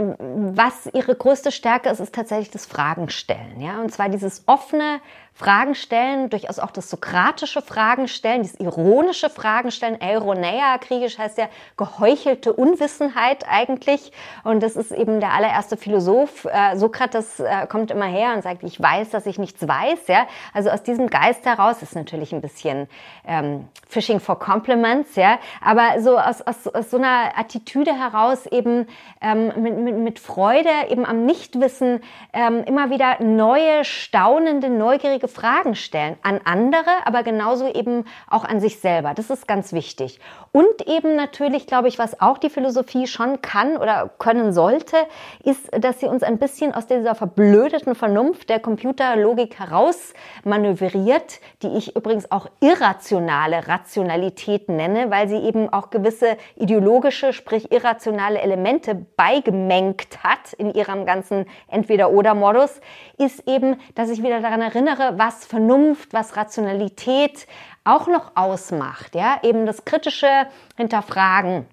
S1: was ihre größte Stärke ist, ist tatsächlich das Fragen stellen. Ja? Und zwar dieses offene, Fragen stellen, durchaus auch das sokratische Fragen stellen, dieses ironische Fragen stellen. Eironeia, griechisch heißt ja geheuchelte Unwissenheit eigentlich. Und das ist eben der allererste Philosoph. Äh, Sokrates äh, kommt immer her und sagt, ich weiß, dass ich nichts weiß. Ja? Also aus diesem Geist heraus ist natürlich ein bisschen ähm, Fishing for Compliments, ja. Aber so aus, aus, aus so einer Attitüde heraus eben ähm, mit, mit, mit Freude eben am Nichtwissen ähm, immer wieder neue, staunende, neugierige schwierige Fragen stellen an andere, aber genauso eben auch an sich selber. Das ist ganz wichtig. Und eben natürlich, glaube ich, was auch die Philosophie schon kann oder können sollte, ist, dass sie uns ein bisschen aus dieser verblödeten Vernunft der Computerlogik heraus manövriert, die ich übrigens auch irrationale Rationalität nenne, weil sie eben auch gewisse ideologische, sprich irrationale Elemente beigemengt hat in ihrem ganzen Entweder-Oder-Modus, ist eben, dass ich wieder daran erinnere, was Vernunft, was Rationalität auch noch ausmacht. Ja, eben das kritische Hinterfragen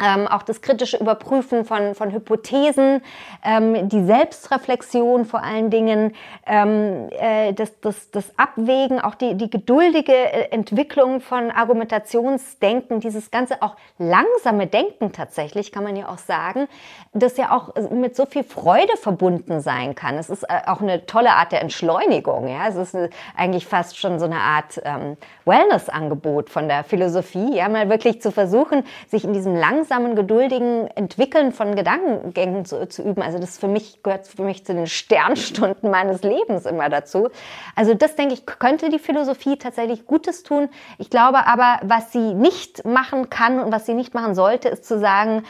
S1: ähm, auch das kritische Überprüfen von, von Hypothesen, ähm, die Selbstreflexion vor allen Dingen, ähm, äh, das, das, das Abwägen, auch die, die geduldige äh, Entwicklung von Argumentationsdenken, dieses ganze auch langsame Denken tatsächlich, kann man ja auch sagen, das ja auch mit so viel Freude verbunden sein kann. Es ist äh, auch eine tolle Art der Entschleunigung. Ja? Es ist äh, eigentlich fast schon so eine Art ähm, Wellness-Angebot von der Philosophie, ja, mal wirklich zu versuchen, sich in diesem langsamen langsamen, geduldigen Entwickeln von Gedankengängen zu, zu üben. Also das für mich gehört für mich zu den Sternstunden meines Lebens immer dazu. Also das denke ich könnte die Philosophie tatsächlich Gutes tun. Ich glaube aber, was sie nicht machen kann und was sie nicht machen sollte, ist zu sagen,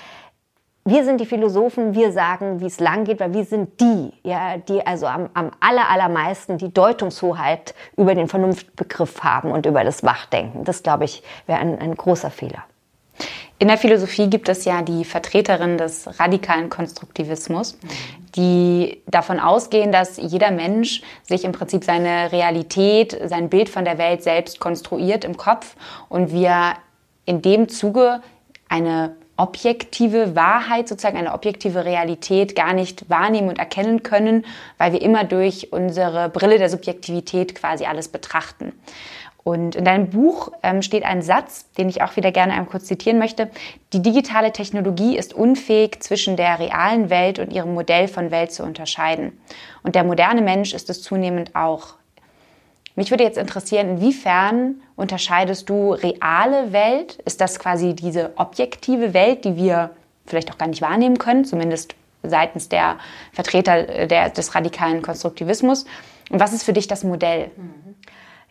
S1: wir sind die Philosophen, wir sagen, wie es lang geht, weil wir sind die, ja, die also am, am aller, allermeisten die Deutungshoheit über den Vernunftbegriff haben und über das Wachdenken. Das, glaube ich, wäre ein, ein großer Fehler.
S2: In der Philosophie gibt es ja die Vertreterin des radikalen Konstruktivismus, die davon ausgehen, dass jeder Mensch sich im Prinzip seine Realität, sein Bild von der Welt selbst konstruiert im Kopf und wir in dem Zuge eine objektive Wahrheit, sozusagen eine objektive Realität gar nicht wahrnehmen und erkennen können, weil wir immer durch unsere Brille der Subjektivität quasi alles betrachten. Und in deinem Buch ähm, steht ein Satz, den ich auch wieder gerne einmal kurz zitieren möchte. Die digitale Technologie ist unfähig, zwischen der realen Welt und ihrem Modell von Welt zu unterscheiden. Und der moderne Mensch ist es zunehmend auch. Mich würde jetzt interessieren, inwiefern unterscheidest du reale Welt? Ist das quasi diese objektive Welt, die wir vielleicht auch gar nicht wahrnehmen können, zumindest seitens der Vertreter äh, der, des radikalen Konstruktivismus? Und was ist für dich das Modell? Mhm.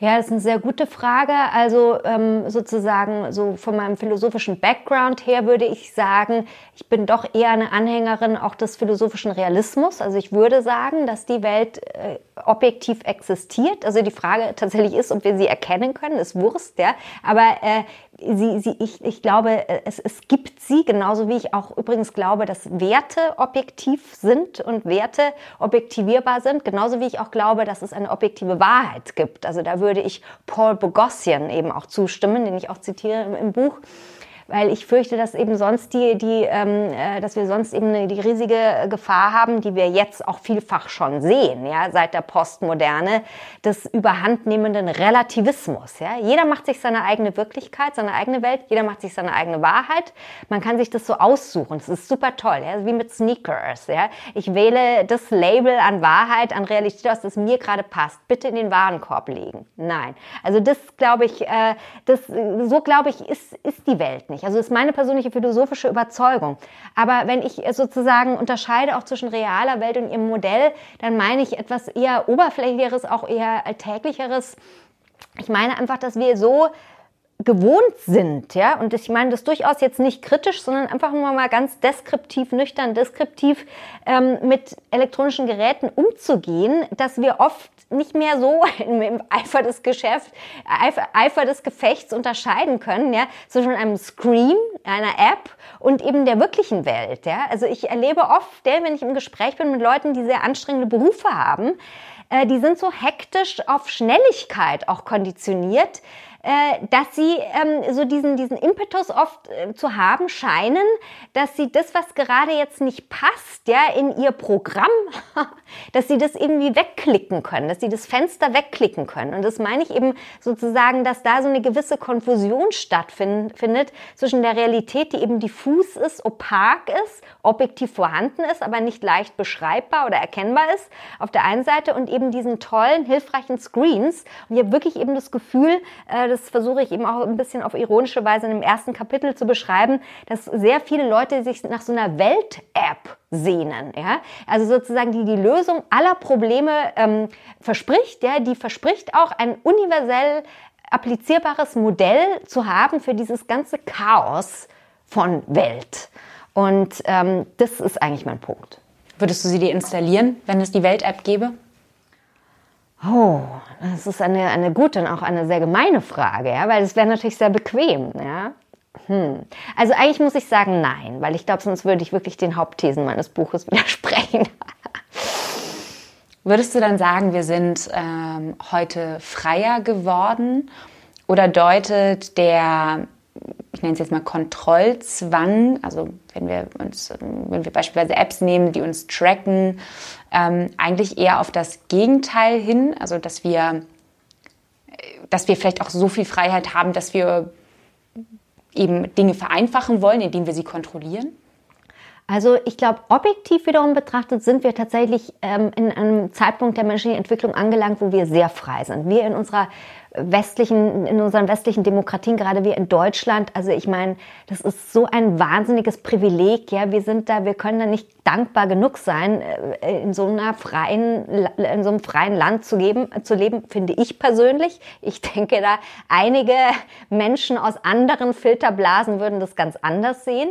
S1: Ja, das ist eine sehr gute Frage. Also ähm, sozusagen so von meinem philosophischen Background her würde ich sagen, ich bin doch eher eine Anhängerin auch des philosophischen Realismus. Also ich würde sagen, dass die Welt äh, objektiv existiert. Also die Frage tatsächlich ist, ob wir sie erkennen können, ist Wurst, ja. Aber äh, sie, sie, ich, ich glaube, es, es gibt sie, genauso wie ich auch übrigens glaube, dass Werte objektiv sind und Werte objektivierbar sind, genauso wie ich auch glaube, dass es eine objektive Wahrheit gibt. Also da würde ich Paul Bogossian eben auch zustimmen, den ich auch zitiere im, im Buch weil ich fürchte, dass eben sonst die, die ähm, äh, dass wir sonst eben die riesige Gefahr haben, die wir jetzt auch vielfach schon sehen, ja, seit der Postmoderne, des überhandnehmenden Relativismus. Ja. Jeder macht sich seine eigene Wirklichkeit, seine eigene Welt, jeder macht sich seine eigene Wahrheit. Man kann sich das so aussuchen. Das ist super toll, ja, wie mit Sneakers. Ja. Ich wähle das Label an Wahrheit, an Realität aus, das mir gerade passt. Bitte in den Warenkorb legen. Nein. Also das glaube ich, äh, das, so glaube ich, ist, ist die Welt nicht nicht. Also das ist meine persönliche philosophische Überzeugung. Aber wenn ich sozusagen unterscheide auch zwischen realer Welt und ihrem Modell, dann meine ich etwas eher oberflächlicheres, auch eher alltäglicheres. Ich meine einfach, dass wir so gewohnt sind, ja, und ich meine das durchaus jetzt nicht kritisch, sondern einfach nur mal ganz deskriptiv, nüchtern, deskriptiv ähm, mit elektronischen Geräten umzugehen, dass wir oft nicht mehr so *laughs* im, Eifer des Geschäfts, Eifer, Eifer des Gefechts unterscheiden können, ja, zwischen einem Screen, einer App und eben der wirklichen Welt, ja. Also ich erlebe oft, wenn ich im Gespräch bin mit Leuten, die sehr anstrengende Berufe haben, äh, die sind so hektisch auf Schnelligkeit auch konditioniert, äh, dass sie ähm, so diesen, diesen Impetus oft äh, zu haben scheinen, dass sie das, was gerade jetzt nicht passt, ja, in ihr Programm, *laughs* dass sie das irgendwie wegklicken können, dass sie das Fenster wegklicken können. Und das meine ich eben sozusagen, dass da so eine gewisse Konfusion stattfindet zwischen der Realität, die eben diffus ist, opak ist, objektiv vorhanden ist, aber nicht leicht beschreibbar oder erkennbar ist, auf der einen Seite und eben diesen tollen, hilfreichen Screens. Und ich habe wirklich eben das Gefühl, äh, das versuche ich eben auch ein bisschen auf ironische Weise in dem ersten Kapitel zu beschreiben, dass sehr viele Leute sich nach so einer Welt-App sehnen. Ja? Also sozusagen die die Lösung aller Probleme ähm, verspricht, ja? die verspricht auch ein universell applizierbares Modell zu haben für dieses ganze Chaos von Welt. Und ähm, das ist eigentlich mein Punkt.
S3: Würdest du sie dir installieren, wenn es die Welt-App gäbe?
S1: Oh, das ist eine, eine gute und auch eine sehr gemeine Frage, ja, weil es wäre natürlich sehr bequem, ja. Hm. Also eigentlich muss ich sagen nein, weil ich glaube, sonst würde ich wirklich den Hauptthesen meines Buches *laughs* widersprechen.
S3: Würdest du dann sagen, wir sind ähm, heute freier geworden oder deutet der ich nenne es jetzt mal Kontrollzwang, also wenn wir uns, wenn wir beispielsweise Apps nehmen, die uns tracken, ähm, eigentlich eher auf das Gegenteil hin, also dass wir, dass wir vielleicht auch so viel Freiheit haben, dass wir eben Dinge vereinfachen wollen, indem wir sie kontrollieren?
S1: Also ich glaube, objektiv wiederum betrachtet sind wir tatsächlich ähm, in einem Zeitpunkt der menschlichen Entwicklung angelangt, wo wir sehr frei sind. Wir in unserer westlichen, in unseren westlichen Demokratien, gerade wir in Deutschland, also ich meine, das ist so ein wahnsinniges Privileg, ja, wir sind da, wir können da nicht dankbar genug sein, äh, in so einer freien, in so einem freien Land zu geben, zu leben, finde ich persönlich. Ich *laughs* denke da, einige Menschen aus anderen Filterblasen würden das ganz anders sehen.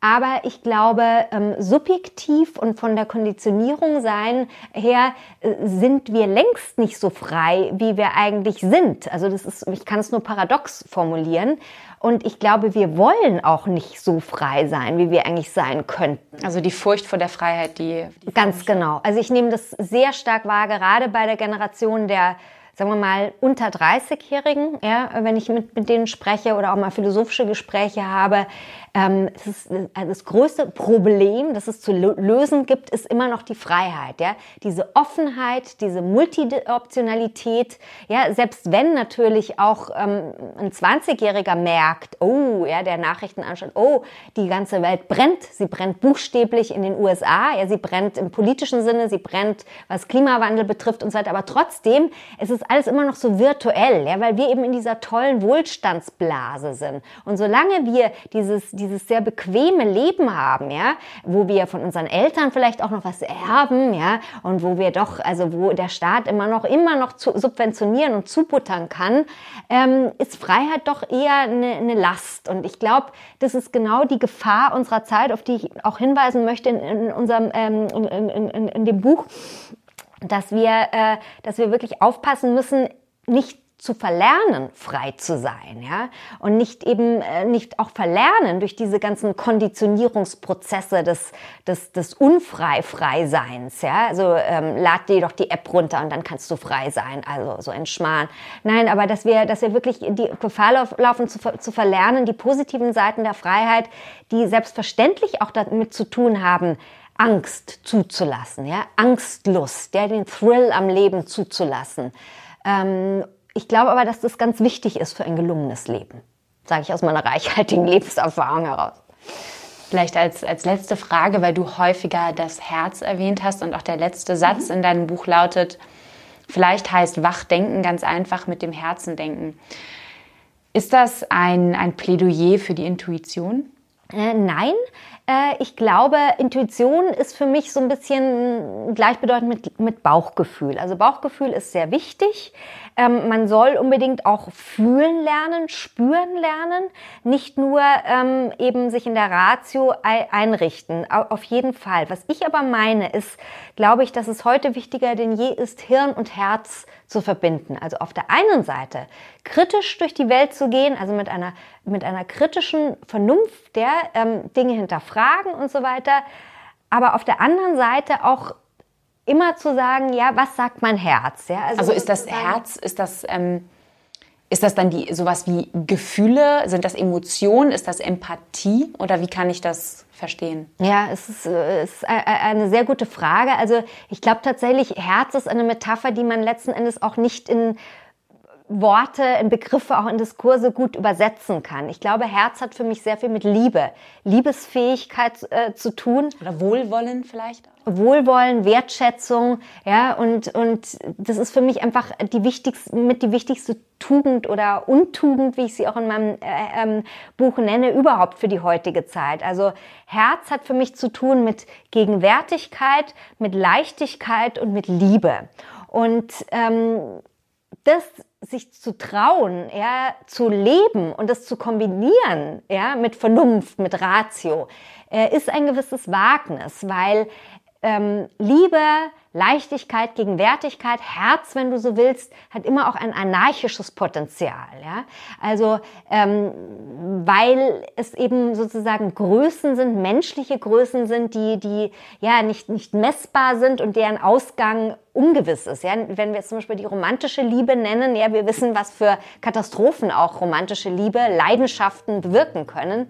S1: Aber ich glaube, ähm, subjektiv und von der Konditionierung sein her äh, sind wir längst nicht so frei, wie wir eigentlich sind. Also das ist, ich kann es nur paradox formulieren. Und ich glaube, wir wollen auch nicht so frei sein, wie wir eigentlich sein könnten.
S3: Also die Furcht vor der Freiheit, die.
S1: die Ganz genau. Also ich nehme das sehr stark wahr, gerade bei der Generation der sagen wir mal, unter 30-Jährigen, ja, wenn ich mit, mit denen spreche oder auch mal philosophische Gespräche habe, das, ist, also das größte Problem, das es zu lösen gibt, ist immer noch die Freiheit. Ja? Diese Offenheit, diese Multioptionalität. Ja? Selbst wenn natürlich auch ähm, ein 20-Jähriger merkt, oh, ja, der Nachrichten anschaut, oh, die ganze Welt brennt. Sie brennt buchstäblich in den USA. Ja? Sie brennt im politischen Sinne, sie brennt, was Klimawandel betrifft und so weiter. Aber trotzdem, es ist alles immer noch so virtuell, ja? weil wir eben in dieser tollen Wohlstandsblase sind. Und solange wir dieses dieses sehr bequeme Leben haben, ja, wo wir von unseren Eltern vielleicht auch noch was erben, ja, und wo wir doch, also wo der Staat immer noch, immer noch zu subventionieren und zubuttern kann, ähm, ist Freiheit doch eher eine, eine Last. Und ich glaube, das ist genau die Gefahr unserer Zeit, auf die ich auch hinweisen möchte in, in unserem, ähm, in, in, in, dem Buch, dass wir, äh, dass wir wirklich aufpassen müssen, nicht zu verlernen, frei zu sein, ja, und nicht eben äh, nicht auch verlernen durch diese ganzen Konditionierungsprozesse des des des unfrei Freiseins, ja, also ähm, lad dir doch die App runter und dann kannst du frei sein, also so ein Schmarrn. Nein, aber dass wir dass wir wirklich die Gefahr laufen zu, zu verlernen, die positiven Seiten der Freiheit, die selbstverständlich auch damit zu tun haben, Angst zuzulassen, ja, Angstlust, ja, den Thrill am Leben zuzulassen. Ähm, ich glaube aber, dass das ganz wichtig ist für ein gelungenes Leben. Sage ich aus meiner reichhaltigen *laughs* Lebenserfahrung heraus.
S3: Vielleicht als, als letzte Frage, weil du häufiger das Herz erwähnt hast und auch der letzte Satz mhm. in deinem Buch lautet, vielleicht heißt Wachdenken ganz einfach mit dem Herzen denken. Ist das ein, ein Plädoyer für die Intuition?
S1: Äh, nein, äh, ich glaube, Intuition ist für mich so ein bisschen gleichbedeutend mit, mit Bauchgefühl. Also Bauchgefühl ist sehr wichtig. Ähm, man soll unbedingt auch fühlen lernen, spüren lernen, nicht nur ähm, eben sich in der Ratio einrichten. Auf jeden Fall. Was ich aber meine, ist, glaube ich, dass es heute wichtiger denn je ist, Hirn und Herz zu verbinden. Also auf der einen Seite kritisch durch die Welt zu gehen, also mit einer, mit einer kritischen Vernunft der ähm, Dinge hinterfragen und so weiter. Aber auf der anderen Seite auch immer zu sagen, ja, was sagt mein Herz? Ja,
S3: also, also ist das Herz, ist das, ähm, ist das dann die, sowas wie Gefühle? Sind das Emotionen? Ist das Empathie? Oder wie kann ich das verstehen?
S1: Ja, es ist, äh, es ist eine sehr gute Frage. Also ich glaube tatsächlich, Herz ist eine Metapher, die man letzten Endes auch nicht in Worte, in Begriffe, auch in Diskurse gut übersetzen kann. Ich glaube, Herz hat für mich sehr viel mit Liebe, Liebesfähigkeit äh, zu tun.
S3: Oder Wohlwollen vielleicht?
S1: Wohlwollen, Wertschätzung, ja, und, und das ist für mich einfach die wichtigste, mit die wichtigste Tugend oder Untugend, wie ich sie auch in meinem äh, ähm, Buch nenne, überhaupt für die heutige Zeit. Also Herz hat für mich zu tun mit Gegenwärtigkeit, mit Leichtigkeit und mit Liebe. Und ähm, das sich zu trauen, ja, zu leben und das zu kombinieren, ja, mit Vernunft, mit Ratio, äh, ist ein gewisses Wagnis, weil ähm, Liebe, Leichtigkeit, Gegenwärtigkeit, Herz, wenn du so willst, hat immer auch ein anarchisches Potenzial. Ja? Also ähm, weil es eben sozusagen Größen sind, menschliche Größen sind, die, die ja nicht, nicht messbar sind und deren Ausgang ungewiss ist. Ja? Wenn wir jetzt zum Beispiel die romantische Liebe nennen, ja, wir wissen, was für Katastrophen auch romantische Liebe, Leidenschaften bewirken können.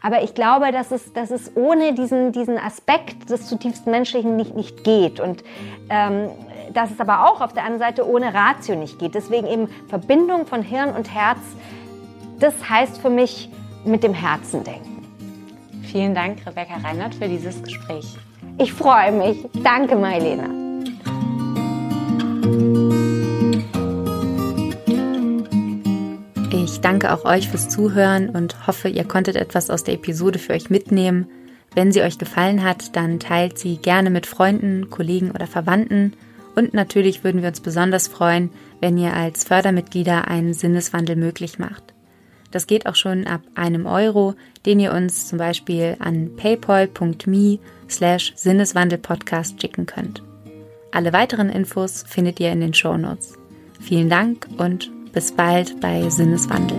S1: Aber ich glaube, dass es, dass es ohne diesen, diesen Aspekt des zutiefst Menschlichen nicht, nicht geht. Und ähm, dass es aber auch auf der anderen Seite ohne Ratio nicht geht. Deswegen eben Verbindung von Hirn und Herz, das heißt für mich mit dem Herzen denken.
S3: Vielen Dank, Rebecca Reinhardt, für dieses Gespräch.
S1: Ich freue mich. Danke, Marilena.
S2: Ich danke auch euch fürs Zuhören und hoffe, ihr konntet etwas aus der Episode für euch mitnehmen. Wenn sie euch gefallen hat, dann teilt sie gerne mit Freunden, Kollegen oder Verwandten. Und natürlich würden wir uns besonders freuen, wenn ihr als Fördermitglieder einen Sinneswandel möglich macht. Das geht auch schon ab einem Euro, den ihr uns zum Beispiel an paypal.me slash Sinneswandelpodcast schicken könnt. Alle weiteren Infos findet ihr in den Show Notes. Vielen Dank und bis bald bei Sinneswandel.